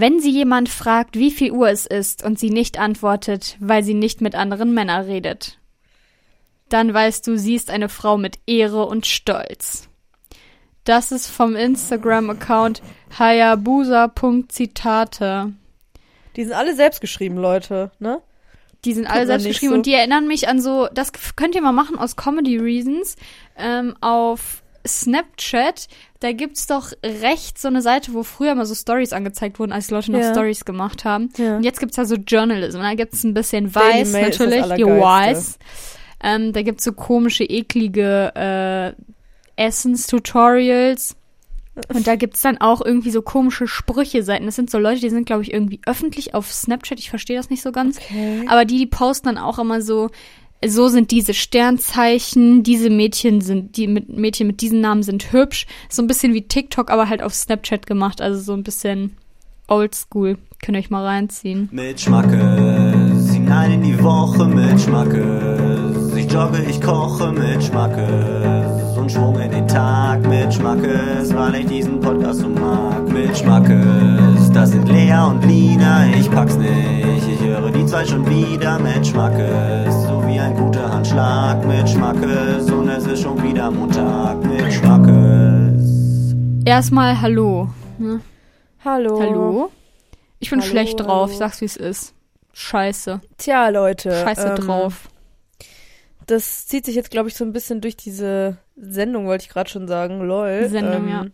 Wenn sie jemand fragt, wie viel Uhr es ist und sie nicht antwortet, weil sie nicht mit anderen Männern redet, dann weißt du, sie ist eine Frau mit Ehre und Stolz. Das ist vom Instagram-Account hayabusa.zitate. Die sind alle selbst geschrieben, Leute, ne? Die sind alle Tut man selbst geschrieben so. und die erinnern mich an so, das könnt ihr mal machen aus Comedy Reasons, ähm, auf Snapchat, da gibt's doch rechts so eine Seite, wo früher mal so Stories angezeigt wurden, als die Leute noch Ja. Stories gemacht haben. Ja. Und jetzt gibt's da so Journalism. Da gibt's ein bisschen weiß natürlich, die weiß. Ähm, da gibt's so komische, eklige äh, Essens-Tutorials. Und da gibt's dann auch irgendwie so komische Sprüche-Seiten. Das sind so Leute, die sind, glaube ich, irgendwie öffentlich auf Snapchat. Ich verstehe das nicht so ganz. Okay. Aber die, die posten dann auch immer so, so sind diese Sternzeichen, diese Mädchen sind, die mit Mädchen mit diesen Namen sind hübsch. So ein bisschen wie TikTok, aber halt auf Snapchat gemacht. Also so ein bisschen oldschool. Könnt ihr euch mal reinziehen. Mit Schmackes, hinein in die Woche mit Schmackes. Ich jogge, ich koche mit Schmackes. Und Schwung in den Tag mit Schmackes, weil ich diesen Podcast so mag. Mit Das sind Lea und Lina, ich pack's nicht. Ich höre die zwei schon wieder mit Schmackes. So wie ein guter Handschlag mit Schmackes. Und es ist schon wieder Montag mit Schmackes. Erstmal Hallo. Ne? Hallo. Hallo? Ich bin Hallo, schlecht drauf. hallo. Ich sag's, wie es ist. Scheiße. Tja, Leute. Scheiße ähm, drauf. Das zieht sich jetzt, glaube ich, so ein bisschen durch diese Sendung, wollte ich gerade schon sagen. Lol. Sendung, ähm, ja.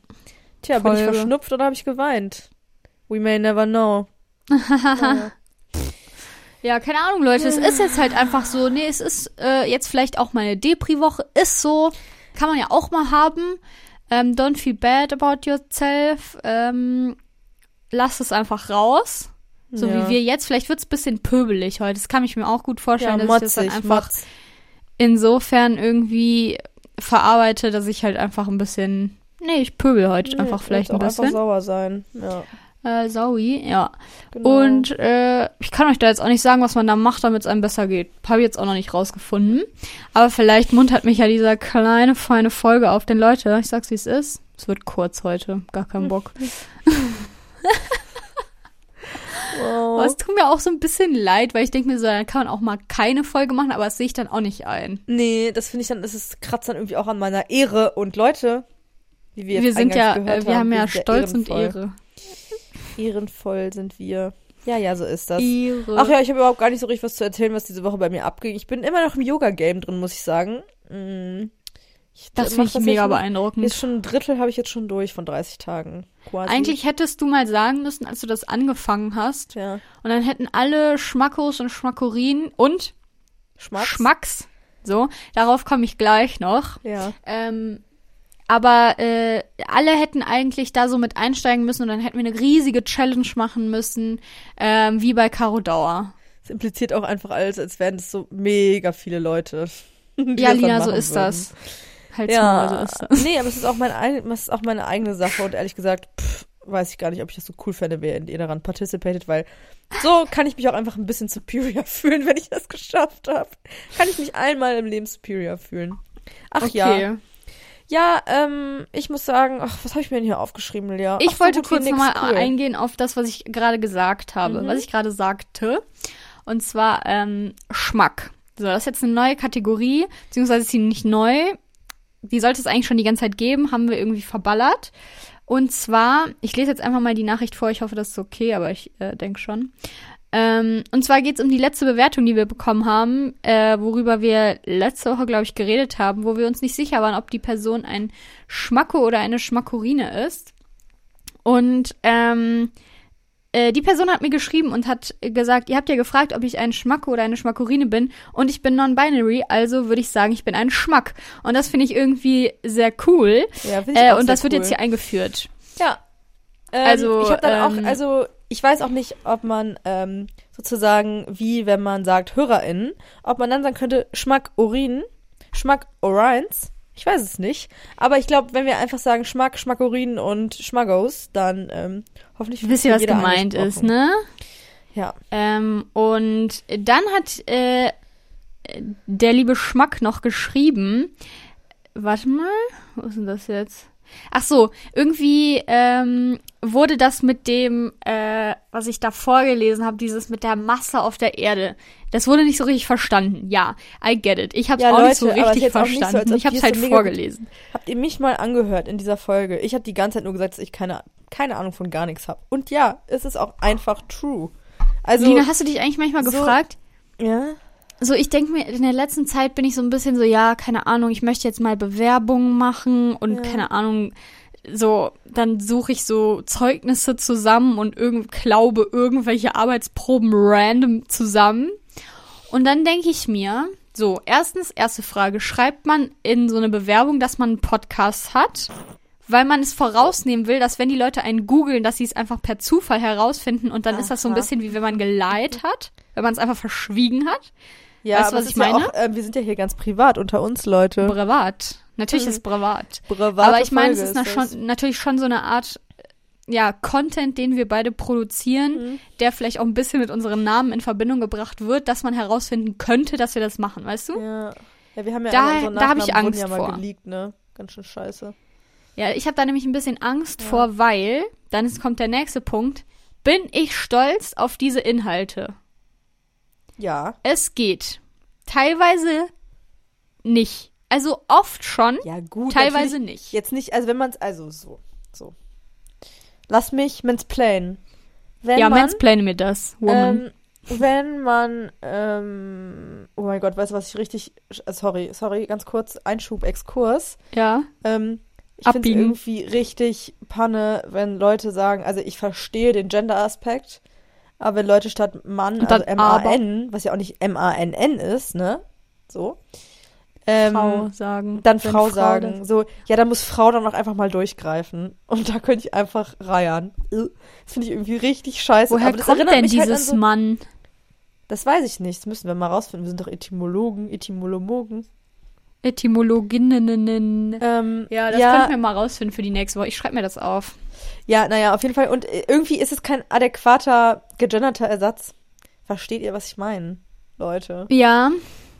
Tja, bin ich Folge. verschnupft oder habe ich geweint? We may never know. Naja. Ja, keine Ahnung, Leute. Es ist jetzt halt einfach so. Nee, es ist äh, jetzt vielleicht auch meine Depri-Woche. Ist so. Kann man ja auch mal haben. Ähm, don't feel bad about yourself. Ähm, lass es einfach raus. So Ja. wie wir jetzt. Vielleicht wird's ein bisschen pöbelig heute. Das kann ich mir auch gut vorstellen, ja, dass ich das dann motzig, einfach motz. insofern irgendwie verarbeite, dass ich halt einfach ein bisschen. Nee, ich pöbel heute Nee, einfach vielleicht ein auch einfach bisschen. sauer sein. Ja, Äh, Saui, ja. genau. Und äh, ich kann euch da jetzt auch nicht sagen, was man da macht, damit es einem besser geht. Habe ich jetzt auch noch nicht rausgefunden. Aber vielleicht muntert mich ja dieser kleine, feine Folge auf den Leute. Ich sag's, wie es ist. Es wird kurz heute. Gar keinen Bock. wow. Aber es tut mir auch so ein bisschen leid, weil ich denke mir so, dann kann man auch mal keine Folge machen, aber das sehe ich dann auch nicht ein. Nee, das finde ich dann, das ist, kratzt dann irgendwie auch an meiner Ehre. Und Leute, wie wir jetzt Wir sind ja, äh, wir haben ja Stolz und ehrenvoll. Ehre. Ehrenvoll sind wir. Ja, ja, so ist das. Ehre. Ach ja, ich habe überhaupt gar nicht so richtig was zu erzählen, was diese Woche bei mir abging. Ich bin immer noch im Yoga-Game drin, muss ich sagen. Mm. Ich das finde ich jetzt mega schon- beeindruckend. Jetzt schon ein Drittel habe ich jetzt schon durch von 30 Tagen. Quasi. Eigentlich hättest du mal sagen müssen, als du das angefangen hast. Ja. Und dann hätten alle Schmackos und Schmackorien und Schmack. Schmacks. So, darauf komme ich gleich noch. Ja. Ähm, aber äh, alle hätten eigentlich da so mit einsteigen müssen und dann hätten wir eine riesige Challenge machen müssen, ähm, wie bei Caro Dauer. Es impliziert auch einfach alles, als wären es so mega viele Leute. Ja, das Lina, so ist würden. das. Halt Ja, so ist das. nee, aber es ist auch meine, ein- es ist auch meine eigene Sache und ehrlich gesagt, pff, weiß ich gar nicht, ob ich das so cool fände, wer ihr daran participated, weil so kann ich mich auch einfach ein bisschen superior fühlen, wenn ich das geschafft habe. Kann ich mich einmal im Leben superior fühlen. Ach. Okay. Ja, ähm, ich muss sagen, ach, was habe ich mir denn hier aufgeschrieben, Lea? Ich Ach, wollte kurz nochmal cool. eingehen auf das, was ich gerade gesagt habe, Mhm. was ich gerade sagte. Und zwar ähm, Schmack. So, das ist jetzt eine neue Kategorie, beziehungsweise ist sie nicht neu. Die sollte es eigentlich schon die ganze Zeit geben, haben wir irgendwie verballert. Und zwar, ich lese jetzt einfach mal die Nachricht vor, ich hoffe, das ist okay, aber ich äh, denke schon. Ähm, und zwar geht es um die letzte Bewertung, die wir bekommen haben, äh, worüber wir letzte Woche, glaube ich, geredet haben, wo wir uns nicht sicher waren, ob die Person ein Schmacko oder eine Schmackorine ist. Und ähm, äh, die Person hat mir geschrieben und hat gesagt, ihr habt ja gefragt, ob ich ein Schmacko oder eine Schmackorine bin und ich bin non-binary, also würde ich sagen, ich bin ein Schmack. Und das finde ich irgendwie sehr cool. Ja, ich Äh, und das wird cool. jetzt hier eingeführt. Ja. Ähm, Also, ich habe dann ähm, auch, also ich weiß auch nicht, ob man ähm, sozusagen, wie wenn man sagt HörerInnen, ob man dann sagen könnte, Schmack Urin, Schmack Orines. Ich weiß es nicht. Aber ich glaube, wenn wir einfach sagen Schmack, Schmackorin und Schmaggos, dann ähm, hoffentlich Wisst ihr, was gemeint ist, ne? Ja. Ähm, und dann hat äh, der liebe Schmack noch geschrieben, warte mal, wo ist denn das jetzt? Ach so, irgendwie ähm, wurde das mit dem, äh, was ich da vorgelesen habe, dieses mit der Masse auf der Erde, das wurde nicht so richtig verstanden. Ja, I get it. Ich habe es Ja, auch Leute, nicht so richtig so, verstanden. ob ich habe es halt so vorgelesen. Habt ihr mich mal angehört in dieser Folge? Ich habe die ganze Zeit nur gesagt, dass ich keine, keine Ahnung von gar nichts habe. Und ja, es ist auch einfach true. Also, Lina, hast du dich eigentlich manchmal so- gefragt? ja, So, ich denke mir, in der letzten Zeit bin ich so ein bisschen so, ja, keine Ahnung, ich möchte jetzt mal Bewerbungen machen und Ja. keine Ahnung, so, dann suche ich so Zeugnisse zusammen und irgend, glaube irgendwelche Arbeitsproben random zusammen. Und dann denke ich mir, so, erstens, erste Frage, schreibt man in so eine Bewerbung, dass man einen Podcast hat? Weil man es vorausnehmen will, dass wenn die Leute einen googeln, dass sie es einfach per Zufall herausfinden und dann ist das so ein Aha. bisschen wie wenn man geleiht hat, wenn man es einfach verschwiegen hat. Ja, Weißt du, aber was ich ist ja meine? Auch, äh, wir sind ja hier ganz privat unter uns, Leute. Privat. Natürlich Mhm. ist privat. Private Aber ich meine, es ist na das. schon, natürlich schon so eine Art, ja, Content, den wir beide produzieren, Mhm. der vielleicht auch ein bisschen mit unserem Namen in Verbindung gebracht wird, dass man herausfinden könnte, dass wir das machen, weißt du? Ja. ja, wir haben ja Da- alle da hab ich Angst ja mal vor. geleakt, ne? Ganz schön scheiße. Ja, ich habe da nämlich ein bisschen Angst Ja. vor, weil, dann ist, kommt der nächste Punkt, bin ich stolz auf diese Inhalte? Ja. Es geht. Teilweise nicht. Also oft schon, Ja, gut. teilweise nicht. Jetzt nicht, also wenn man es, also so, so. Lass mich mansplainen. Wenn ja, man, mansplane mir das, Woman. Ähm, wenn man, ähm, oh mein Gott, weißt du, was ich richtig, äh, sorry, sorry, ganz kurz, Einschub, Exkurs. ja. Ähm, ich finde es irgendwie richtig Panne, wenn Leute sagen, also ich verstehe den Gender-Aspekt, aber wenn Leute statt Mann, also dann. M-A-N, was ja auch nicht M-A-N-N ist, ne? So. Ähm, Frau sagen. dann Frau, das- sagen. So, ja, da muss Frau dann auch einfach mal durchgreifen. Und da könnte ich einfach reiern. Das finde ich irgendwie richtig scheiße. Woher aber das kommt denn halt dieses an so, Mann? Das weiß ich nicht. Das müssen wir mal rausfinden. Wir sind doch Etymologen, Etymologen. Etymologinnen. Ähm, Ja, das ja, könnten wir mal rausfinden für die nächste Woche. Ich schreibe mir das auf. ja, naja, auf jeden Fall. Und äh, irgendwie ist es kein adäquater, gegenderter Ersatz. Versteht ihr, was ich meine, Leute? Ja,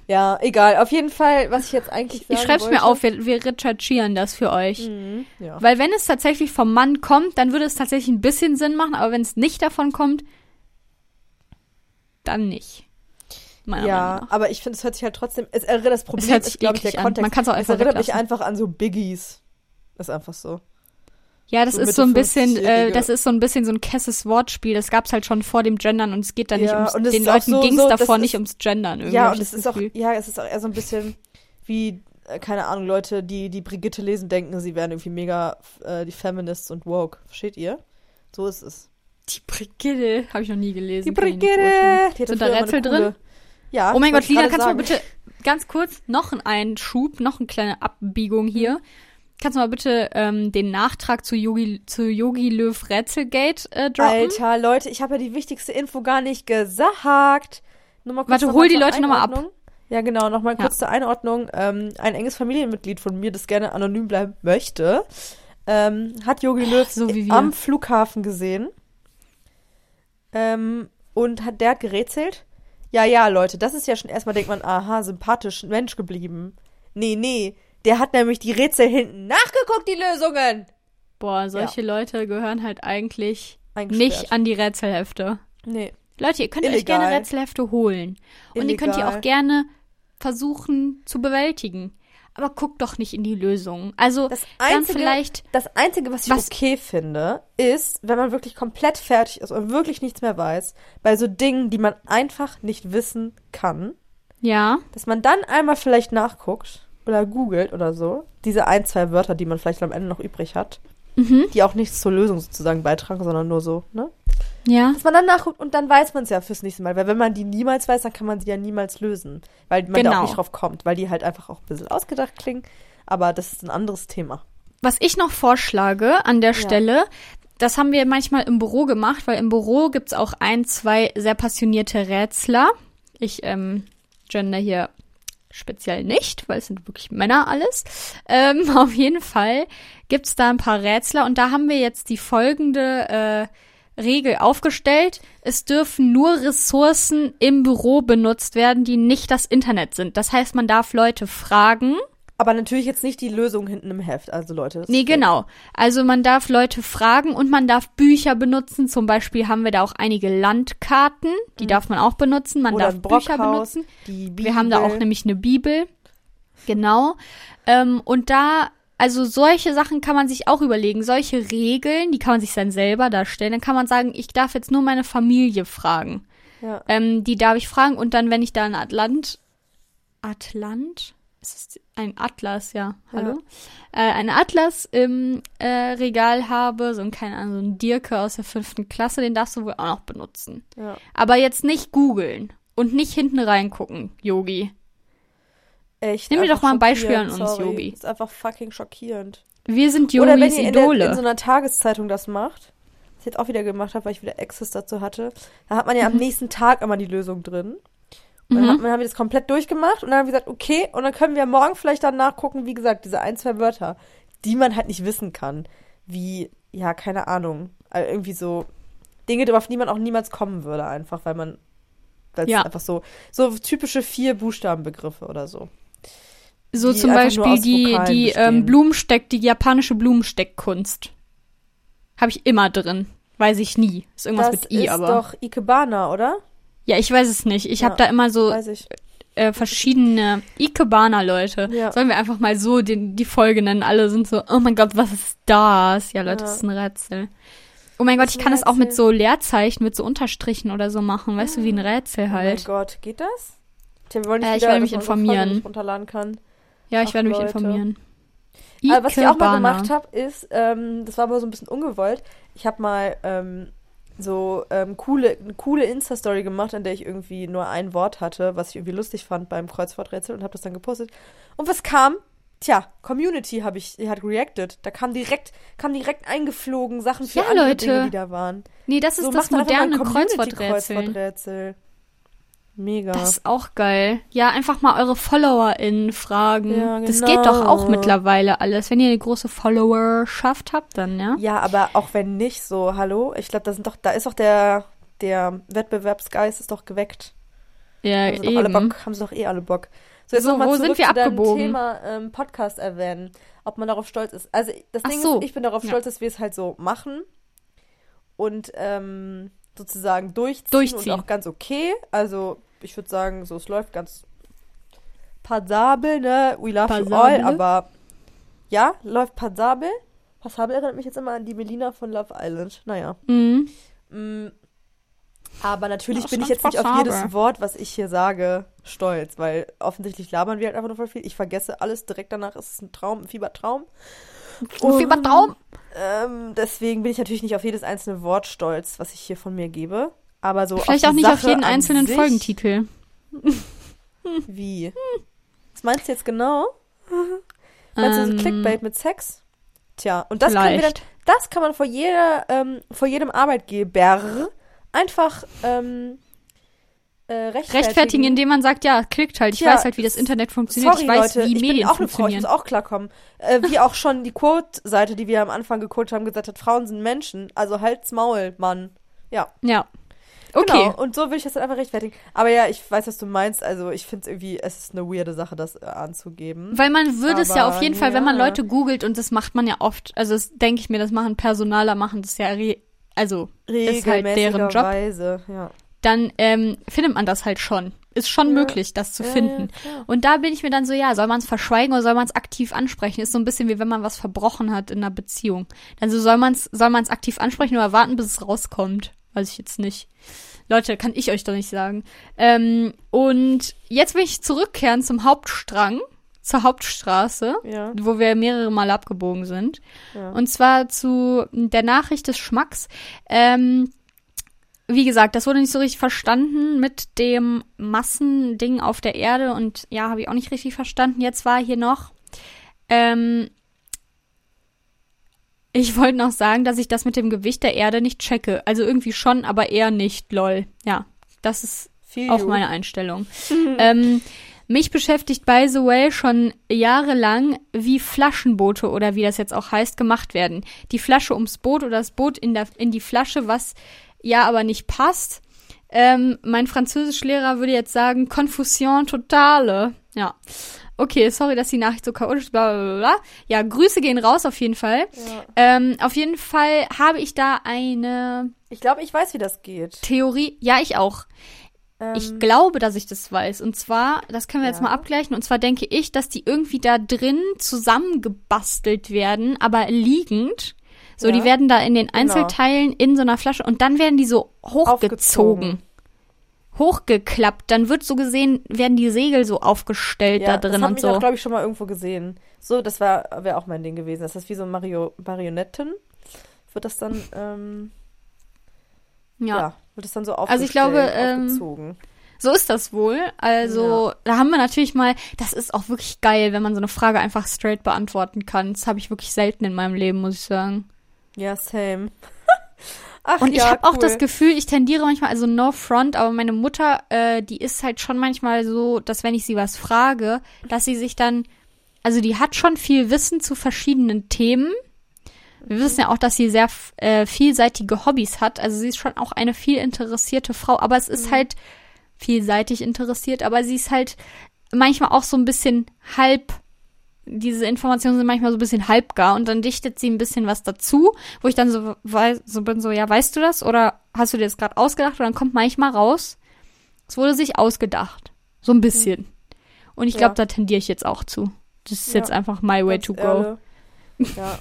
Ja, egal. Auf jeden Fall, was ich jetzt eigentlich sagen ich schreibe es mir auf. Wir, wir recherchieren das für euch. Mhm, ja. Weil wenn es tatsächlich vom Mann kommt, dann würde es tatsächlich ein bisschen Sinn machen. Aber wenn es nicht davon kommt, dann nicht. Meiner Ja, Meinung nach. aber ich finde, es hört sich halt trotzdem. Es erinnert das Problem, sich ist, glaube ich, der an. Kontext. Man auch es einfach erinnert mich einfach an so Biggies. Ist einfach so. Ja, das so ist so ein bisschen, äh, 50-Jährige. das ist so ein bisschen so ein kesses Wortspiel. Das gab's halt schon vor dem Gendern und es geht da nicht Ja, ums, und es den auch Leuten so- ging's so, das davor ist- nicht ums Gendern irgendwie. ja, und es das ist auch, ja, es ist auch eher so ein bisschen wie, äh, keine Ahnung, Leute, die die Brigitte lesen, denken, sie wären irgendwie mega äh, die Feminists und woke. Versteht ihr? So ist es. Die Brigitte habe ich noch nie gelesen. Die kann nicht Brigitte! Die Sind da Rätsel drin? Ja. Oh mein Gott, Lina, kannst du sagen. mal bitte ganz kurz noch einen Einschub, noch eine kleine Abbiegung hier. Kannst du mal bitte ähm, den Nachtrag zu Yogi, zu Yogi Löw Rätselgate äh, droppen? Alter, Leute, ich habe ja die wichtigste Info gar nicht gesagt. Nur mal kurz Warte, hol die Leute noch mal ab. Ja, genau, nochmal Ja. kurz zur Einordnung. Ähm, ein enges Familienmitglied von mir, das gerne anonym bleiben möchte, ähm, hat Yogi Löw so am Flughafen gesehen. Ähm, und hat, der hat gerätselt. Ja, ja, Leute, das ist ja schon erstmal, denkt man, aha, sympathisch Mensch geblieben. Nee, nee, der hat nämlich die Rätsel hinten nachgeguckt, die Lösungen. Boah, solche Leute gehören halt eigentlich nicht an die Rätselhefte. Nee. Leute, ihr könnt euch Illegal. gerne Rätselhefte holen. Und ihr könnt die Illegal. auch gerne versuchen zu bewältigen. Aber guckt doch nicht in die Lösung. Also Das dann Einzige, vielleicht das Einzige, was ich Was- okay finde, ist, wenn man wirklich komplett fertig ist und wirklich nichts mehr weiß, bei so Dingen, die man einfach nicht wissen kann, ja, dass man dann einmal vielleicht nachguckt oder googelt oder so, diese ein, zwei Wörter, die man vielleicht am Ende noch übrig hat, mhm. die auch nichts zur Lösung sozusagen beitragen, sondern nur so, ne? Ja, Dass man dann nachguckt und dann weiß man es ja fürs nächste Mal, weil wenn man die niemals weiß, dann kann man sie ja niemals lösen, weil man da Genau. auch nicht drauf kommt, weil die halt einfach auch ein bisschen ausgedacht klingen, aber das ist ein anderes Thema. Was ich noch vorschlage an der Ja. Stelle, das haben wir manchmal im Büro gemacht, weil im Büro gibt's auch ein, zwei sehr passionierte Rätsler. Ich ähm, gender hier speziell nicht, weil es sind wirklich Männer alles. Ähm, auf jeden Fall gibt's da ein paar Rätsler und da haben wir jetzt die folgende äh, Regel aufgestellt. Es dürfen nur Ressourcen im Büro benutzt werden, die nicht das Internet sind. Das heißt, man darf Leute fragen, Aber natürlich jetzt nicht die Lösung hinten im Heft, also Leute. Nee, genau. Also man darf Leute fragen und man darf Bücher benutzen. Zum Beispiel haben wir da auch einige Landkarten, die darf man auch benutzen. Man Mhm. Oder darf Bücher benutzen. Wir haben da auch nämlich eine Bibel. Genau. Ähm, und da, also solche Sachen kann man sich auch überlegen. Solche Regeln, die kann man sich dann selber darstellen. Dann kann man sagen, ich darf jetzt nur meine Familie fragen. Ja. Ähm, die darf ich fragen und dann, wenn ich da ein Atlant, Atlant? Ist es ein Atlas, ja. Hallo? Äh, ein Atlas im äh, Regal habe, so ein, keine Ahnung, so ein Dirke aus der fünften Klasse, den darfst du wohl auch noch benutzen. ja. Aber jetzt nicht googeln und nicht hinten reingucken, Yogi. Echt. Nimm einfach doch mal ein Beispiel an uns, sorry. Yogi. Ist einfach fucking schockierend. Wir sind Oder wenn Yogis ihr in, der, in so einer Tageszeitung das macht, was ich jetzt auch wieder gemacht habe, weil ich wieder Access dazu hatte, da hat man ja am nächsten Tag immer die Lösung drin. Und dann, Mhm. hat, dann haben wir das komplett durchgemacht und dann haben wir gesagt, okay, und dann können wir morgen vielleicht dann nachgucken, wie gesagt, diese ein, zwei Wörter, die man halt nicht wissen kann. Wie, ja, keine Ahnung. Also irgendwie so Dinge, auf die man auch niemals kommen würde, einfach, weil man, es Ja. einfach so, so typische vier Buchstabenbegriffe oder so. So die zum Beispiel die, die ähm, Blumensteck, die japanische Blumensteckkunst. Habe ich immer drin. Weiß ich nie. Ist irgendwas das mit I, ist aber. doch Ikebana, oder? Ja, ich weiß es nicht. Ich Ja, habe da immer so ich. äh, verschiedene Ikebana-Leute. Ja. Sollen wir einfach mal so den, die Folge nennen? Alle sind so, oh mein Gott, was ist das? Ja, Leute, Ja. das ist ein Rätsel. Oh mein Gott, ist ich kann das auch mit Rätsel. so Leerzeichen, mit so Unterstrichen oder so machen. Weißt du, wie ein Rätsel Oh halt. mein Gott, geht das? Tja, wir wollen nicht Äh, ich wieder, mich dass man unsere informieren. Runterladen kann. Ja, ich ach, werde mich Leute. informieren. Aber was ich auch mal gemacht habe, ist, ähm, das war aber so ein bisschen ungewollt. Ich habe mal ähm, so ähm, coole, eine coole Insta-Story gemacht, in der ich irgendwie nur ein Wort hatte, was ich irgendwie lustig fand beim Kreuzworträtsel und habe das dann gepostet. Und was kam? Tja, Community habe ich, hat reacted. Da kam direkt, kam direkt eingeflogen Sachen für Ja, andere Leute. Dinge, die da waren. Nee, das ist so das moderne Kreuzworträtsel. Community-Kreuzworträtsel. Mega. Das ist auch geil. Ja, einfach mal eure FollowerInnen fragen. Ja, Das geht doch genau. auch mittlerweile alles. Wenn ihr eine große Followerschaft habt, dann, ja. Ja, aber auch wenn nicht so, hallo, ich glaube, da sind doch, da ist doch der, der Wettbewerbsgeist ist doch geweckt. Ja, Haben sie, doch alle eben. Bock, haben sie doch eh alle Bock. So, jetzt So, nochmal wo zurück sind wir zu abgebogen? Thema ähm, Podcast erwähnen, ob man darauf stolz ist. Also das Ach Ding so. ist, ich bin darauf Ja. stolz, dass wir es halt so machen und ähm, sozusagen durchziehen, Durchziehen. und auch ganz okay. Also ich würde sagen, so es läuft ganz passabel, ne? We love you all, Passabel. aber ja, läuft passabel. Passabel erinnert mich jetzt immer an die Melina von Love Island. Naja. Mhm. Mm, Aber natürlich bin ich jetzt nicht auf passabel. jedes Wort, was ich hier sage, stolz, weil offensichtlich labern wir halt einfach nur voll viel. Ich vergesse alles direkt danach. Es ist ein Traum, ein Fiebertraum. Und Fiebertraum. Ähm, deswegen bin ich natürlich nicht auf jedes einzelne Wort stolz, was ich hier von mir gebe. Aber so Vielleicht auf auch nicht auf Sache jeden an einzelnen sich, Folgentitel. Wie? Was meinst du jetzt genau? Meinst du Ähm, so Clickbait mit Sex? Tja, und das können wir dann, das kann man vor jeder, ähm, vor jedem Arbeitgeber einfach ähm, äh, rechtfertigen. Rechtfertigen, indem man sagt, ja, klickt halt. Ich Ja, weiß halt, wie das Internet funktioniert. Sorry, ich weiß, Leute, wie ich Medien bin auch eine Frau, ich muss auch klarkommen. Äh, wie auch schon die Quote-Seite, die wir am Anfang gequotet haben, gesagt hat, Frauen sind Menschen. Also halt's Maul, Mann. Ja, Ja. Okay. genau. Und so will ich das dann einfach rechtfertigen. Aber ja, ich weiß, was du meinst. Also ich finde es irgendwie, es ist eine weirde Sache, das äh, anzugeben. Weil man würde es ja auf jeden Fall, wenn man ja. Leute googelt, und das macht man ja oft, also das denke ich mir, das machen Personaler, machen das ja, re also ist halt deren Job, Regelmäßigerweise, ja. dann ähm, findet man das halt schon. Ist schon Ja. möglich, das zu Ja, finden. ja. Und da bin ich mir dann so, ja, soll man es verschweigen oder soll man es aktiv ansprechen? Ist so ein bisschen wie wenn man was verbrochen hat in einer Beziehung. Dann so soll man es soll man's aktiv ansprechen oder warten, bis es rauskommt. Weiß ich jetzt nicht. Leute, kann ich euch doch nicht sagen. Ähm, und jetzt will ich zurückkehren zum Hauptstrang, zur Hauptstraße, Ja, wo wir mehrere Male abgebogen sind. ja. Und zwar zu der Nachricht des Schmacks. Ähm, wie gesagt, das wurde nicht so richtig verstanden mit dem Massending auf der Erde und ja, habe ich auch nicht richtig verstanden. Jetzt war hier noch. Ähm, ich wollte noch sagen, dass ich das mit dem Gewicht der Erde nicht checke. Also irgendwie schon, aber eher nicht, lol. Ja, das ist Feel auch you. meine Einstellung. ähm, mich beschäftigt, by the way, schon jahrelang, wie Flaschenboote oder wie das jetzt auch heißt, gemacht werden. Die Flasche ums Boot oder das Boot in, der, in die Flasche, was ja aber nicht passt. Ähm, mein Französischlehrer würde jetzt sagen, Confusion totale. Ja. Okay, sorry, dass die Nachricht so chaotisch ist. Bla, bla, bla. Ja, Grüße gehen raus auf jeden Fall. Ja. Ähm, auf jeden Fall habe ich da eine Ich glaube, ich weiß, wie das geht. Theorie. Ja, ich auch. Ähm, Ich glaube, dass ich das weiß. Und zwar, das können wir jetzt Ja. mal abgleichen. Und zwar denke ich, dass die irgendwie da drin zusammengebastelt werden, aber liegend. So, Ja. die werden da in den Einzelteilen in so einer Flasche und dann werden die so hochgezogen. Aufgezogen. Hochgeklappt. Dann wird so gesehen, werden die Segel so aufgestellt ja, da drin das habe und ich so. auch, glaube ich, schon mal irgendwo gesehen. So, das wäre wär auch mein Ding gewesen. Das ist wie so Mario Marionetten. Wird das dann, ähm, ja. ja. wird das dann so Also aufgestellt, ich glaube, ähm, aufgezogen. So ist das wohl. Also, da haben wir natürlich mal, das ist auch wirklich geil, wenn man so eine Frage einfach straight beantworten kann. Das habe ich wirklich selten in meinem Leben, muss ich sagen. Ja, same. Ach, Und ich ja, habe auch cool. das Gefühl, ich tendiere manchmal, also no front, aber meine Mutter, äh, die ist halt schon manchmal so, dass wenn ich sie was frage, dass sie sich dann, also die hat schon viel Wissen zu verschiedenen Themen. Wir wissen ja auch, dass sie sehr äh, vielseitige Hobbys hat. Also sie ist schon auch eine viel interessierte Frau, aber es ist halt vielseitig interessiert, aber sie ist halt manchmal auch so ein bisschen halb diese Informationen sind manchmal so ein bisschen halbgar und dann dichtet sie ein bisschen was dazu, wo ich dann so, weiß, so bin, so, ja, weißt du das? Oder hast du dir das gerade ausgedacht? Und dann kommt manchmal raus, es wurde sich ausgedacht. So ein bisschen. Und ich glaube, Ja. da tendiere ich jetzt auch zu. Das ist Ja. jetzt einfach my way Ganz to go. ehrlich. Ja,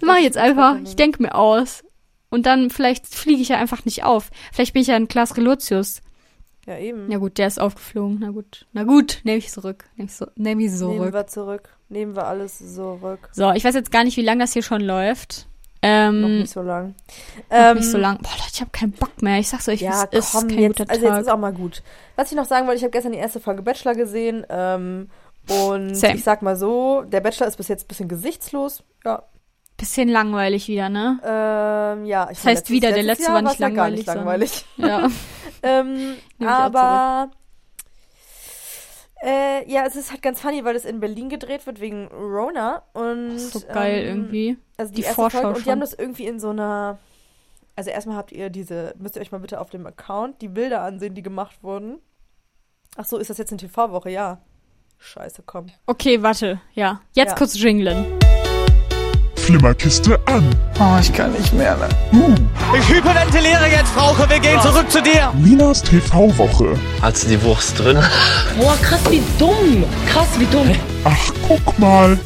Das mache ich jetzt einfach. Ich denke mir aus. Und dann vielleicht fliege ich ja einfach nicht auf. Vielleicht bin ich ja ein Klaas Relotius. Ja eben. Ja gut, der ist aufgeflogen. Na gut. Na gut, nehme ich zurück. Nehme ich, so, nehm ich Nehmen zurück. wir zurück. Nehmen wir alles zurück. So, ich weiß jetzt gar nicht, wie lange das hier schon läuft. Ähm, Noch nicht so lang. Noch Ähm, nicht so lang. Boah, Leute, ich habe keinen Bock mehr. Ich sag's euch, Ja, es ist komm, kein jetzt, guter also jetzt ist auch mal gut. Was ich noch sagen wollte, ich habe gestern die erste Folge Bachelor gesehen ähm, und Same. ich sag mal so, der Bachelor ist bis jetzt ein bisschen gesichtslos. Ja, Bisschen langweilig wieder, ne? ähm, ja. Ich Das heißt wieder, der letztes letzte Jahr war nicht ja gar nicht langweilig, langweilig. Ja. ähm, aber äh, ja, es ist halt ganz funny, weil es in Berlin gedreht wird wegen Rona und so geil ähm, irgendwie. Also die, Die Vorschau Folge und die haben das irgendwie in so einer. Also erstmal habt ihr diese, müsst ihr euch mal bitte auf dem Account die Bilder ansehen, die gemacht wurden. Ach so, ist das jetzt eine TV-Woche? Ja. Scheiße, komm. Okay, warte. Ja. Jetzt Ja. kurz jinglen. Flimmerkiste an. Oh, ich kann nicht mehr. Ne? Uh, Ich hyperventiliere jetzt, Frauke. Wir gehen zurück zu dir. Minas TV-Woche. Hast du die Wurst drin? Boah, krass, wie dumm. Krass, wie dumm. Ach, guck mal.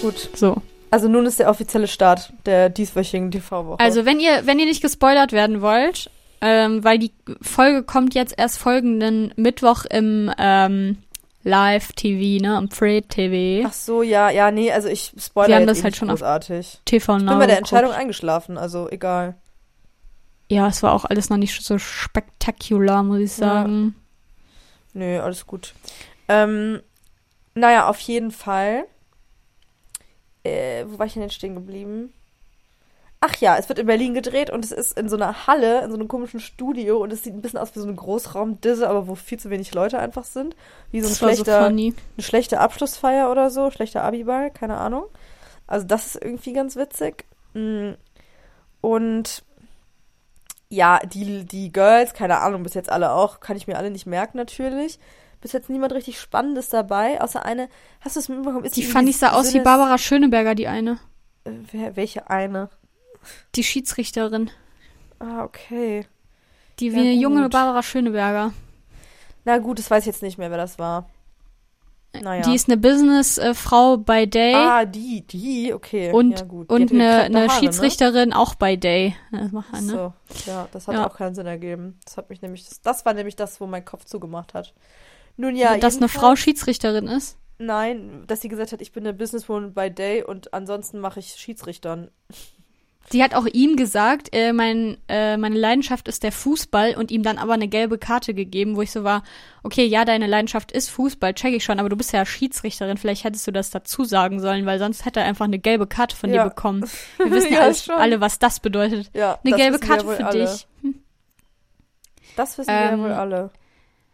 Gut. So. Also nun ist der offizielle Start der dieswöchigen TV-Woche. Also, wenn ihr, wenn ihr nicht gespoilert werden wollt, ähm, weil die Folge kommt jetzt erst folgenden Mittwoch im ähm, Live-TV, ne? Im Free-TV. Ach so, ja, ja, nee, also ich spoilere Wir haben das eh halt schon auf großartig. TV Ich Now. bin bei der geguckt. Entscheidung eingeschlafen, also egal. Ja, es war auch alles noch nicht so spektakulär, muss ich Ja. sagen. Nö, alles gut. Ähm, naja, auf jeden Fall. Äh, wo war ich denn jetzt stehen geblieben? Ach ja, es wird in Berlin gedreht und es ist in so einer Halle, in so einem komischen Studio und es sieht ein bisschen aus wie so eine Großraumdisse, aber wo viel zu wenig Leute einfach sind. Wie so ein Das so schlechter, funny. eine schlechte Abschlussfeier oder so, schlechter Abiball, keine Ahnung. Also das ist irgendwie ganz witzig. Mm. Und ja, die, die Girls, keine Ahnung, bis jetzt alle auch, kann ich mir alle nicht merken natürlich. Bis jetzt niemand richtig Spannendes dabei, außer eine, hast du es mitbekommen? Ist Die irgendwie fand ich sah aus wie Barbara Schöneberger, die eine. Äh, wer, welche eine? Die Schiedsrichterin. Ah, okay. Die wie Ja, eine junge. Barbara Schöneberger. Na gut, das weiß ich jetzt nicht mehr, wer das war. Naja. Die ist eine Businessfrau bei Day ah, die, die, okay. und, ja, und eine, eine Haare, ne? Schiedsrichterin auch bei Day. Das macht er, ne? So, ja, das hat Ja. auch keinen Sinn ergeben. Das hat mich nämlich, das, das war nämlich das, wo mein Kopf zugemacht hat. Nun ja, Dass eine Frau Schiedsrichterin ist. Nein, dass sie gesagt hat, ich bin eine Businesswoman by Day und ansonsten mache ich Schiedsrichtern. Sie hat auch ihm gesagt, äh, mein, äh, meine Leidenschaft ist der Fußball und ihm dann aber eine gelbe Karte gegeben, wo ich so war, okay, ja, deine Leidenschaft ist Fußball, check ich schon, aber du bist ja Schiedsrichterin, vielleicht hättest du das dazu sagen sollen, weil sonst hätte er einfach eine gelbe Karte von Ja. dir bekommen. Wir wissen Ja, alles, schon. alle, was das bedeutet. Ja, Eine das gelbe wir Karte für alle. dich. Das wissen wir Ähm, ja wohl alle.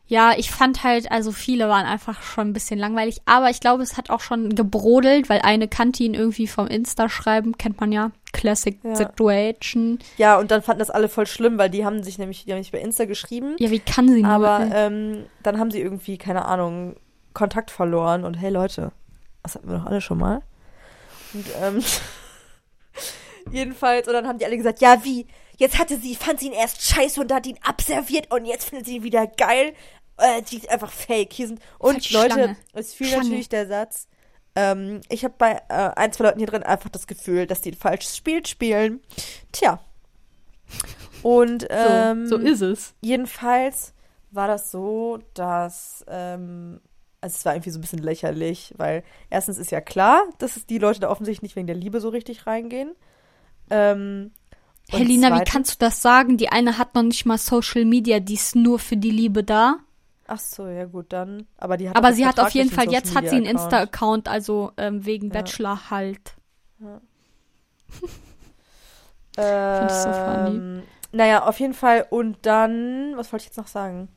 Ja, ich fand halt, also viele waren einfach schon ein bisschen langweilig, aber ich glaube, es hat auch schon gebrodelt, weil eine kannte ihn irgendwie vom Insta schreiben, kennt man ja, Classic Ja. Situation. Ja, und dann fanden das alle voll schlimm, weil die haben sich nämlich, die haben mich bei Insta geschrieben. Ja, wie kann sie nur? aber ähm, dann haben sie irgendwie, keine Ahnung, Kontakt verloren und hey Leute, das hatten wir doch alle schon mal. Und ähm, jedenfalls, und dann haben die alle gesagt, ja wie, jetzt hatte sie, fand sie ihn erst scheiße und hat ihn abserviert und jetzt findet sie ihn wieder geil. Äh, die ist einfach fake. Hier sind, und Falsche Leute, Schlange. es fiel Schlange. natürlich der Satz, ähm, ich habe bei äh, ein, zwei Leuten hier drin einfach das Gefühl, dass die ein falsches Spiel spielen. Tja. Und ähm, so, so ist es. Jedenfalls war das so, dass ähm, also es war irgendwie so ein bisschen lächerlich, weil erstens ist ja klar, dass es die Leute da offensichtlich nicht wegen der Liebe so richtig reingehen. Ähm, Helena, wie kannst du das sagen? Die eine hat noch nicht mal Social Media, die ist nur für die Liebe da. Ach so, ja gut, dann. Aber die hat Aber sie hat auf jeden Fall, jetzt hat sie einen. Insta-Account, also ähm, wegen Ja. Bachelor halt. Ähm, ich so funny. Naja, auf jeden Fall. Und dann, was wollte ich jetzt noch sagen?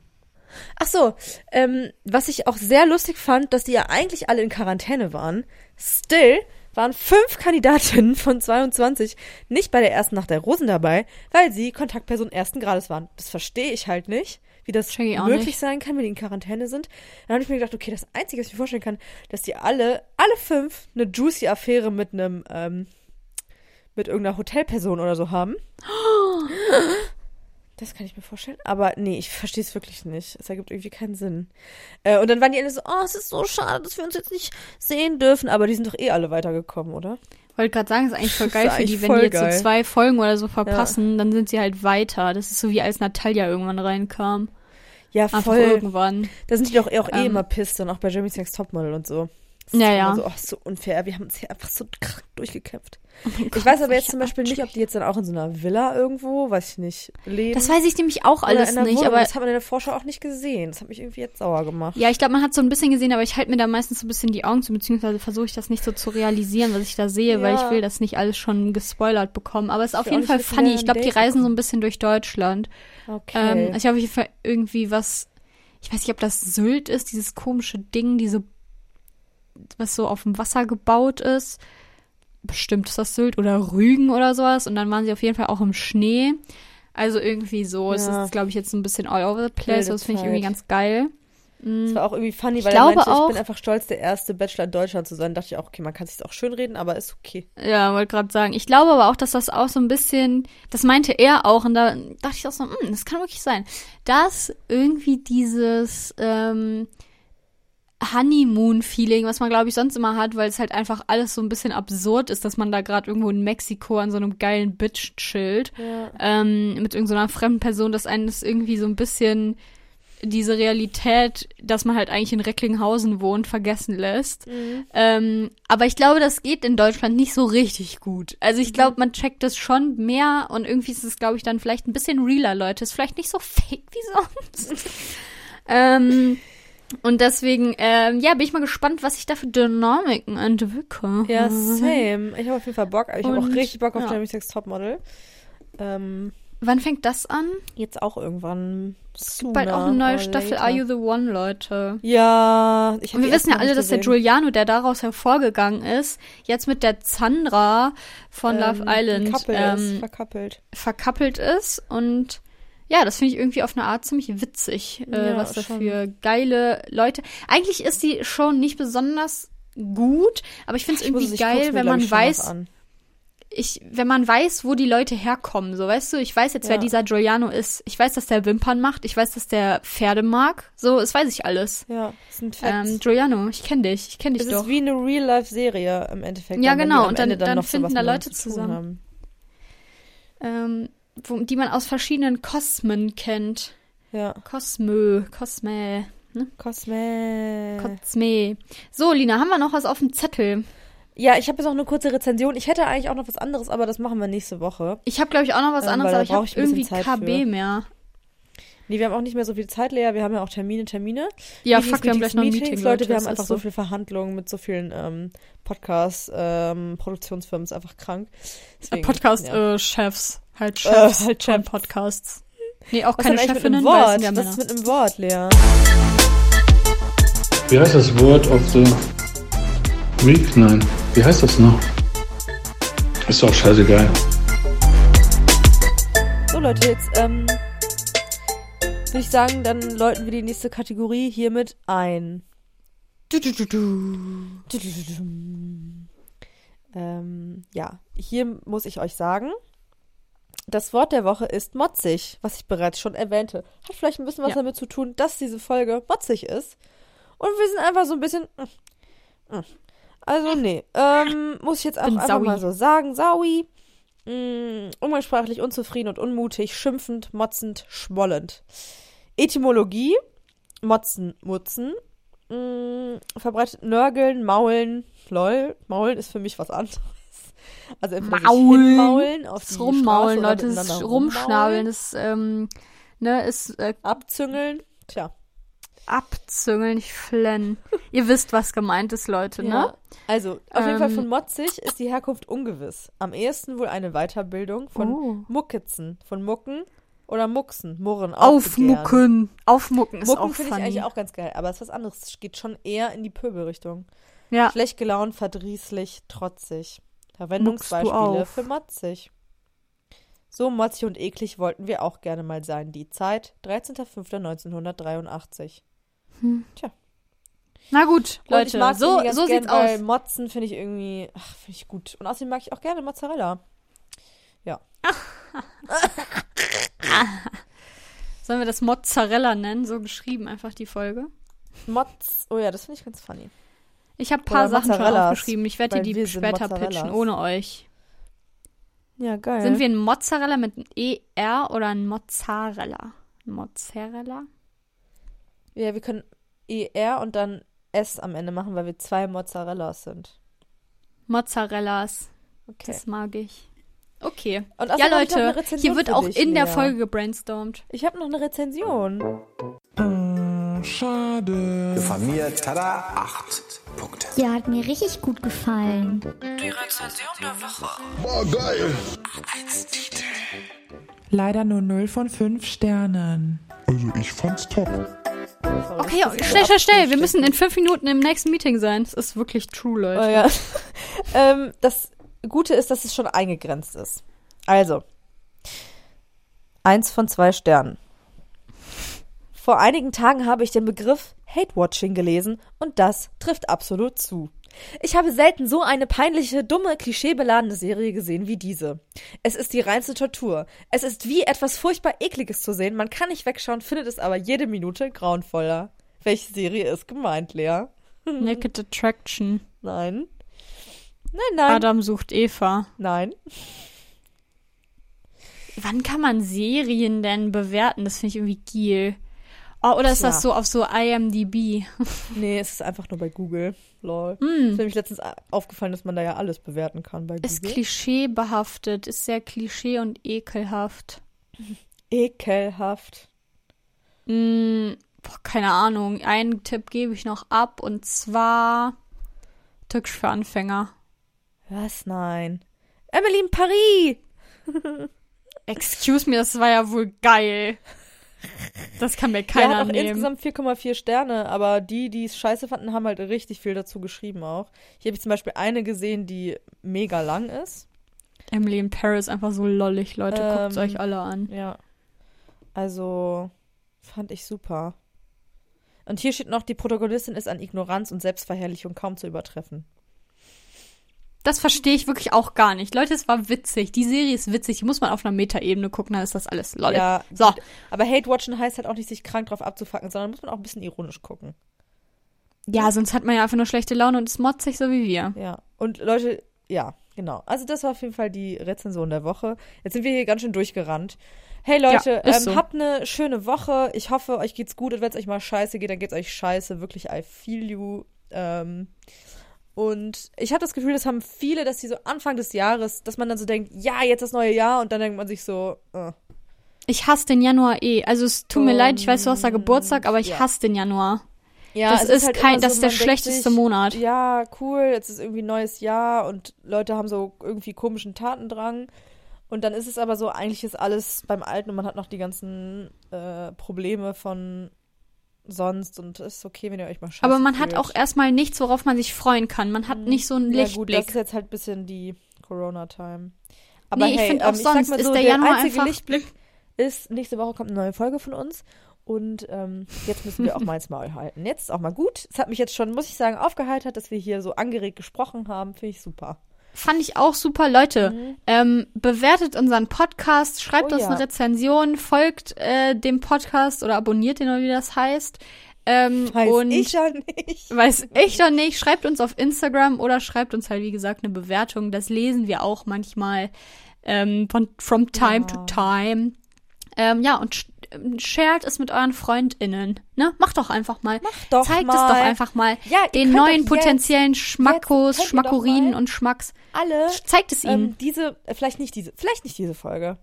Ach so, ähm, was ich auch sehr lustig fand, dass die ja eigentlich alle in Quarantäne waren. Still waren fünf Kandidatinnen von 22 nicht bei der ersten Nacht der Rosen dabei, weil sie Kontaktpersonen ersten Grades waren. Das verstehe ich halt nicht, wie das möglich nicht. sein kann, wenn die in Quarantäne sind. Dann habe ich mir gedacht, okay, das Einzige, was ich mir vorstellen kann, dass die alle, alle fünf, eine juicy Affäre mit einem, ähm, mit irgendeiner Hotelperson oder so haben. Das kann ich mir vorstellen. Aber nee, ich verstehe es wirklich nicht. Es ergibt irgendwie keinen Sinn. Äh, und dann waren die alle so, oh, es ist so schade, dass wir uns jetzt nicht sehen dürfen. Aber die sind doch eh alle weitergekommen, oder? Wollte gerade sagen, ist eigentlich voll geil für die, wenn die jetzt geil. so zwei Folgen oder so verpassen, dann sind sie halt weiter. Das ist so wie als Natalia irgendwann reinkam. Ja, Einfach voll. irgendwann. Da sind die doch eh auch eh Ähm. immer pisst, dann auch bei Jeremy's Next Topmodel und so. Das ist Ja, immer ja. So, oh, so unfair. Wir haben uns hier einfach so krank durchgekämpft. Oh mein Ich Gott, weiß aber jetzt zum Beispiel nicht, ob die jetzt dann auch in so einer Villa irgendwo, weiß ich nicht, leben. Das weiß ich nämlich auch alles nicht, Wohnung. aber Das hat man in der Vorschau auch nicht gesehen. Das hat mich irgendwie jetzt sauer gemacht. ja, ich glaube, man hat so ein bisschen gesehen, aber ich halte mir da meistens so ein bisschen die Augen zu, beziehungsweise versuche ich das nicht so zu realisieren, was ich da sehe, weil Ja. ich will das nicht alles schon gespoilert bekommen. Aber es ist auf jeden Fall funny. Ich glaube, die reisen so ein bisschen durch Deutschland. Okay. Ähm, ich habe auf jeden Fall irgendwie was, ich weiß nicht, ob das Sylt ist, dieses komische Ding, diese, was so auf dem Wasser gebaut ist. Bestimmt ist das Sylt oder Rügen oder sowas. Und dann waren sie auf jeden Fall auch im Schnee. Also irgendwie so. Es Ja. ist, glaube ich, jetzt so ein bisschen all over the place. Das finde ich irgendwie ganz geil. Das war auch irgendwie funny, Ich weil glaube er meinte, ich auch- bin einfach stolz, der erste Bachelor in Deutschland zu sein. Da dachte ich auch, okay, man kann sich auch schön reden, aber ist okay. Ja, wollte gerade sagen. Ich glaube aber auch, dass das auch so ein bisschen, das meinte er auch, und da dachte ich auch so, hm, das kann wirklich sein, dass irgendwie dieses ähm, Honeymoon-Feeling, was man glaube ich sonst immer hat, weil es halt einfach alles so ein bisschen absurd ist, dass man da gerade irgendwo in Mexiko an so einem geilen Bitch chillt, Ja. ähm, mit irgendeiner fremden Person, dass einen das irgendwie so ein bisschen diese Realität, dass man halt eigentlich in Recklinghausen wohnt, vergessen lässt. Ähm, aber ich glaube, das geht in Deutschland nicht so richtig gut. Also ich glaube, man checkt das schon mehr und irgendwie ist es, glaube ich, dann vielleicht ein bisschen realer, Leute. Ist vielleicht nicht so fake wie sonst. ähm, und deswegen, ähm, ja, bin ich mal gespannt, was sich da für Dynamiken entwickeln. Ja, same. Ich habe auf jeden Fall Bock. Ich habe auch richtig Bock auf ja. Jeremy's Next Topmodel. Ähm, Wann fängt das an? jetzt auch irgendwann sooner Bald auch eine neue Staffel later. Are You the One, Leute. Ja, ich Und wir wissen ja alle, dass der. Giuliano, der daraus hervorgegangen ist, jetzt mit der Zandra von Love Ähm, Island ein Couple ähm, ist, verkappelt. verkappelt ist. Und ja, das finde ich irgendwie auf eine Art ziemlich witzig, äh, Ja, was da schon. für geile Leute. Eigentlich ist die Show nicht besonders gut, aber ich finde es irgendwie geil, wenn man weiß, ich, wenn man weiß, wo die Leute herkommen, so weißt du, ich weiß jetzt, wer Ja. dieser Giuliano ist. Ich weiß, dass der Wimpern macht, ich weiß, dass der Pferde mag. So, das weiß ich alles. Ja, das sind Facts. Ähm, Giuliano, ich kenne dich, ich kenne dich es doch. ist wie eine Real-Life-Serie im Endeffekt. Ja, dann, genau, und dann- dann so finden da Leute zusammen. ähm, wo, die man aus verschiedenen Kosmen kennt. Ja. Cosmö, Cosme, Cosme. Cosme. So, Lina, haben wir noch was auf dem Zettel? ja, ich habe jetzt noch eine kurze Rezension. Ich hätte eigentlich auch noch was anderes, aber das machen wir nächste Woche. Ich habe, glaube ich, auch noch was Ähm, anderes, aber ich habe irgendwie Zeit KB für. mehr. Nee, wir haben auch nicht mehr so viel Zeit, Lea. Wir haben ja auch Termine, Termine. Ja, Meetings, fuck, wir haben gleich noch ein Meetings, Meeting, Leute. Wir haben einfach so viel Verhandlungen mit so vielen ähm, Podcasts, ähm. Ist einfach krank. Ja. Podcast-Chefs. Halt Äh, Chefs halt von Chefs. Podcasts. Nee, auch Was keine mit Chefinnen, es Wort? sind ja Was Männer. ist mit einem Wort, Lea? Wie heißt das Word of the Week? Nein. Wie heißt das noch? Ist doch scheißegal. So Leute, jetzt ähm, würde ich sagen, dann läuten wir die nächste Kategorie hiermit ein. Du, du, du, du. Du, du, du, du. Ähm, ja, hier muss ich euch sagen, das Wort der Woche ist motzig, was ich bereits schon erwähnte. Hat vielleicht ein bisschen was Ja. damit zu tun, dass diese Folge motzig ist. Und wir sind einfach so ein bisschen. mm, mm. Also, nee. Ähm, muss ich jetzt auch einfach saui. mal so sagen. Saui. Mm, umgangssprachlich unzufrieden und unmutig, schimpfend, motzend, schmollend. Etymologie: Motzen, Mutzen. Mm, verbreitet Nörgeln, Maulen. Lol, Maulen ist für mich was anderes. Also Maulen. hinmaulen auf Das die Rummaulen, Leute, das Rumschnabeln, das, ähm, ne, ist äh, Abzüngeln. Tja. abzüngeln, nicht flennen. Ihr wisst, was gemeint ist, Leute, ne? Ja. Also, auf jeden Fall Ähm. von motzig ist die Herkunft ungewiss. Am ehesten wohl eine Weiterbildung von Oh. Muckitzen, von Mucken oder Mucksen, Murren. Aufmucken. Aufmucken ist Mucken auch finde ich eigentlich auch ganz geil, aber es ist was anderes. Es geht schon eher in die Pöbelrichtung. ja. Schlecht gelaunt, verdrießlich, trotzig. Verwendungsbeispiele für motzig. So motzig und eklig wollten wir auch gerne mal sein. Die Zeit 13.05.1983. Na gut, Und ich Leute, so, so sieht's weil aus. Motzen finde ich irgendwie, ach, finde ich gut. Und außerdem mag ich auch gerne Mozzarella. Sollen wir das Mozzarella nennen? So geschrieben einfach die Folge. Motz, oh ja, das finde ich ganz funny. Ich habe ein paar Sachen schon aufgeschrieben. Ich werde die sind später pitchen, ohne euch. Ja, geil. Sind wir ein Mozzarella mit einem ER oder ein Mozzarella? Mozzarella? Ja, wir können ER und dann S am Ende machen, weil wir zwei Mozzarellas sind. Mozzarellas. Okay. Das mag ich. Okay. Und Ja, Leute, hier wird für auch dich, in der Lea. Folge gebrainstormt. Ich habe noch eine Rezension. Schade. Diffamiert, tada, acht Punkte. Ja, hat mir richtig gut gefallen. Leider nur 0 von 5 Sternen. Also ich fand's top. Okay, ja, schnell, schnell, schnell. Wir müssen in fünf Minuten im nächsten Meeting sein. Das ist wirklich true, Leute. Oh ja. ähm, das Gute ist, dass es schon eingegrenzt ist. Also, eins von zwei Sternen. Vor einigen Tagen habe ich den Begriff Hate-Watching gelesen und das trifft absolut zu. Ich habe selten so eine peinliche, dumme, klischeebeladene Serie gesehen wie diese. Es ist die reinste Tortur. Es ist wie etwas furchtbar Ekliges zu sehen. Man kann nicht wegschauen, findet es aber jede Minute grauenvoller. Welche Serie ist gemeint, Lea? Naked Attraction. Nein. Nein, nein. Adam sucht Eva. Nein. Wann kann man Serien denn bewerten? Das finde ich irgendwie giel. Oh, oder ist Tja. das so auf so IMDb? Nee, es ist einfach nur bei Google. Lol. Hm. Ist nämlich letztens aufgefallen, dass man da ja alles bewerten kann bei Ist Google. klischeebehaftet, ist sehr klischee und ekelhaft. Ekelhaft. Mm, boah, keine Ahnung. Einen Tipp gebe ich noch ab und zwar Türkisch für Anfänger. Was? Nein. Emily in Paris. Excuse me, das war ja wohl geil. Das kann mir Der keiner hat auch nehmen. insgesamt 4,4 Sterne, aber die, die es scheiße fanden, haben halt richtig viel dazu geschrieben auch. Hier habe ich zum Beispiel eine gesehen, die mega lang ist. Emily in Paris einfach so lollig, Leute. Guckt Ähm, euch alle an. Ja. Also, fand ich super. Und hier steht noch, die Protagonistin ist an Ignoranz und Selbstverherrlichung kaum zu übertreffen. Das verstehe ich wirklich auch gar nicht. Leute, es war witzig. Die Serie ist witzig. Die muss man auf einer Metaebene gucken, dann ist das alles lollig. Ja, So. Aber Hate-Watchen heißt halt auch nicht, sich krank drauf abzufacken, sondern muss man auch ein bisschen ironisch gucken. Ja, sonst hat man ja einfach nur schlechte Laune und ist motzig, so wie wir. Ja. Und Leute, ja, genau. Also das war auf jeden Fall die Rezension der Woche. Jetzt sind wir hier ganz schön durchgerannt. Hey Leute, Ja, ähm, so. habt eine schöne Woche. Ich hoffe, euch geht's gut. Und wenn es euch mal scheiße geht, dann geht's euch scheiße. Wirklich, I feel you. Ähm, und ich habe das Gefühl, das haben viele, dass sie so Anfang des Jahres, dass man dann so denkt, ja, jetzt das neue Jahr. Und dann denkt man sich so, äh, Ich hasse den Januar eh. Also es tut mir Und- leid, ich weiß, du hast da Geburtstag, aber ich ja. hasse den Januar. Ja, das ist, halt kein, immer das so, ist der schlechteste sich, Monat. Ja, cool, jetzt ist irgendwie neues Jahr und Leute haben so irgendwie komischen Tatendrang. Und dann ist es aber so, eigentlich ist alles beim Alten und man hat noch die ganzen äh, Probleme von sonst und es ist okay, wenn ihr euch mal scheiße Aber man hat fühlt. auch erstmal nichts, worauf man sich freuen kann. Man hat nicht so einen Ja gut, das ist jetzt halt ein bisschen die Corona-Time. Aber Nee, ich hey, auch ähm, ich sag sonst mal ist so, der der, Januar einzige einfach- Lichtblick ist, nächste Woche kommt eine neue Folge von uns. Und ähm, jetzt müssen wir auch mal ins Maul halten. Jetzt ist auch mal gut. Es hat mich jetzt schon, muss ich sagen, aufgeheitert, dass wir hier so angeregt gesprochen haben. Finde ich super. Fand ich auch super. Leute, ähm, bewertet unseren Podcast, schreibt Mhm. Oh uns ja. eine Rezension, folgt äh, dem Podcast oder abonniert den oder wie das heißt. Ähm, Weiß ich ja nicht. Weiß ich doch nicht. Schreibt uns auf Instagram oder schreibt uns halt, wie gesagt, eine Bewertung. Das lesen wir auch manchmal ähm, von from time to time. Ähm, ja, und shared es mit euren FreundInnen. Ne? Macht doch einfach mal. Macht doch Zeigt mal. es doch einfach mal. Ja, den neuen doch jetzt- potenziellen Schmackos, Schmackorinen mal- und Schmacks. Alle Zeigt es ihnen. ähm, diese, äh, vielleicht nicht diese, vielleicht nicht diese Folge.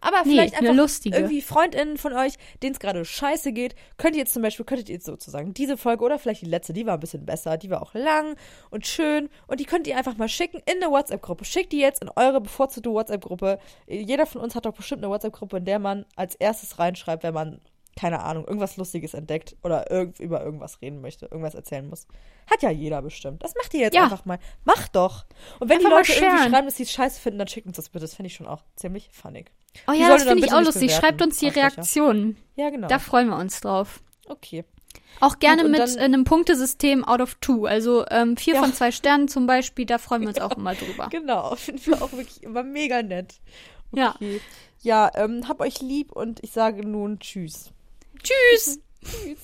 Aber Nee, vielleicht einfach lustige. irgendwie FreundInnen von euch, denen es gerade scheiße geht, könnt ihr jetzt zum Beispiel, könntet ihr jetzt sozusagen diese Folge oder vielleicht die letzte, die war ein bisschen besser, die war auch lang und schön und die könnt ihr einfach mal schicken in eine WhatsApp-Gruppe. Schickt die jetzt in eure bevorzugte WhatsApp-Gruppe. Jeder von uns hat doch bestimmt eine WhatsApp-Gruppe, in der man als erstes reinschreibt, wenn man, keine Ahnung, irgendwas Lustiges entdeckt oder irg über irgendwas reden möchte, irgendwas erzählen muss. Hat ja jeder bestimmt. Das macht ihr jetzt Ja. einfach mal. Macht doch. Und wenn Einfach die Leute irgendwie schreiben, dass sie es scheiße finden, dann schickt uns das bitte. Das finde ich schon auch ziemlich funnig. Oh ja, das finde ich auch lustig. bewerten, Schreibt uns die. Reaktionen. Ja, genau. Da freuen wir uns drauf. okay. Auch gerne und mit dann- äh, einem Punktesystem out of two. Also ähm, vier Ja. von zwei Sternen zum Beispiel, da freuen wir uns auch immer drüber. Genau. Finden wir auch wirklich immer mega nett. Ja. Okay. Ja, ähm, hab euch lieb und ich sage nun Tschüss. Tschüss! Tschüss.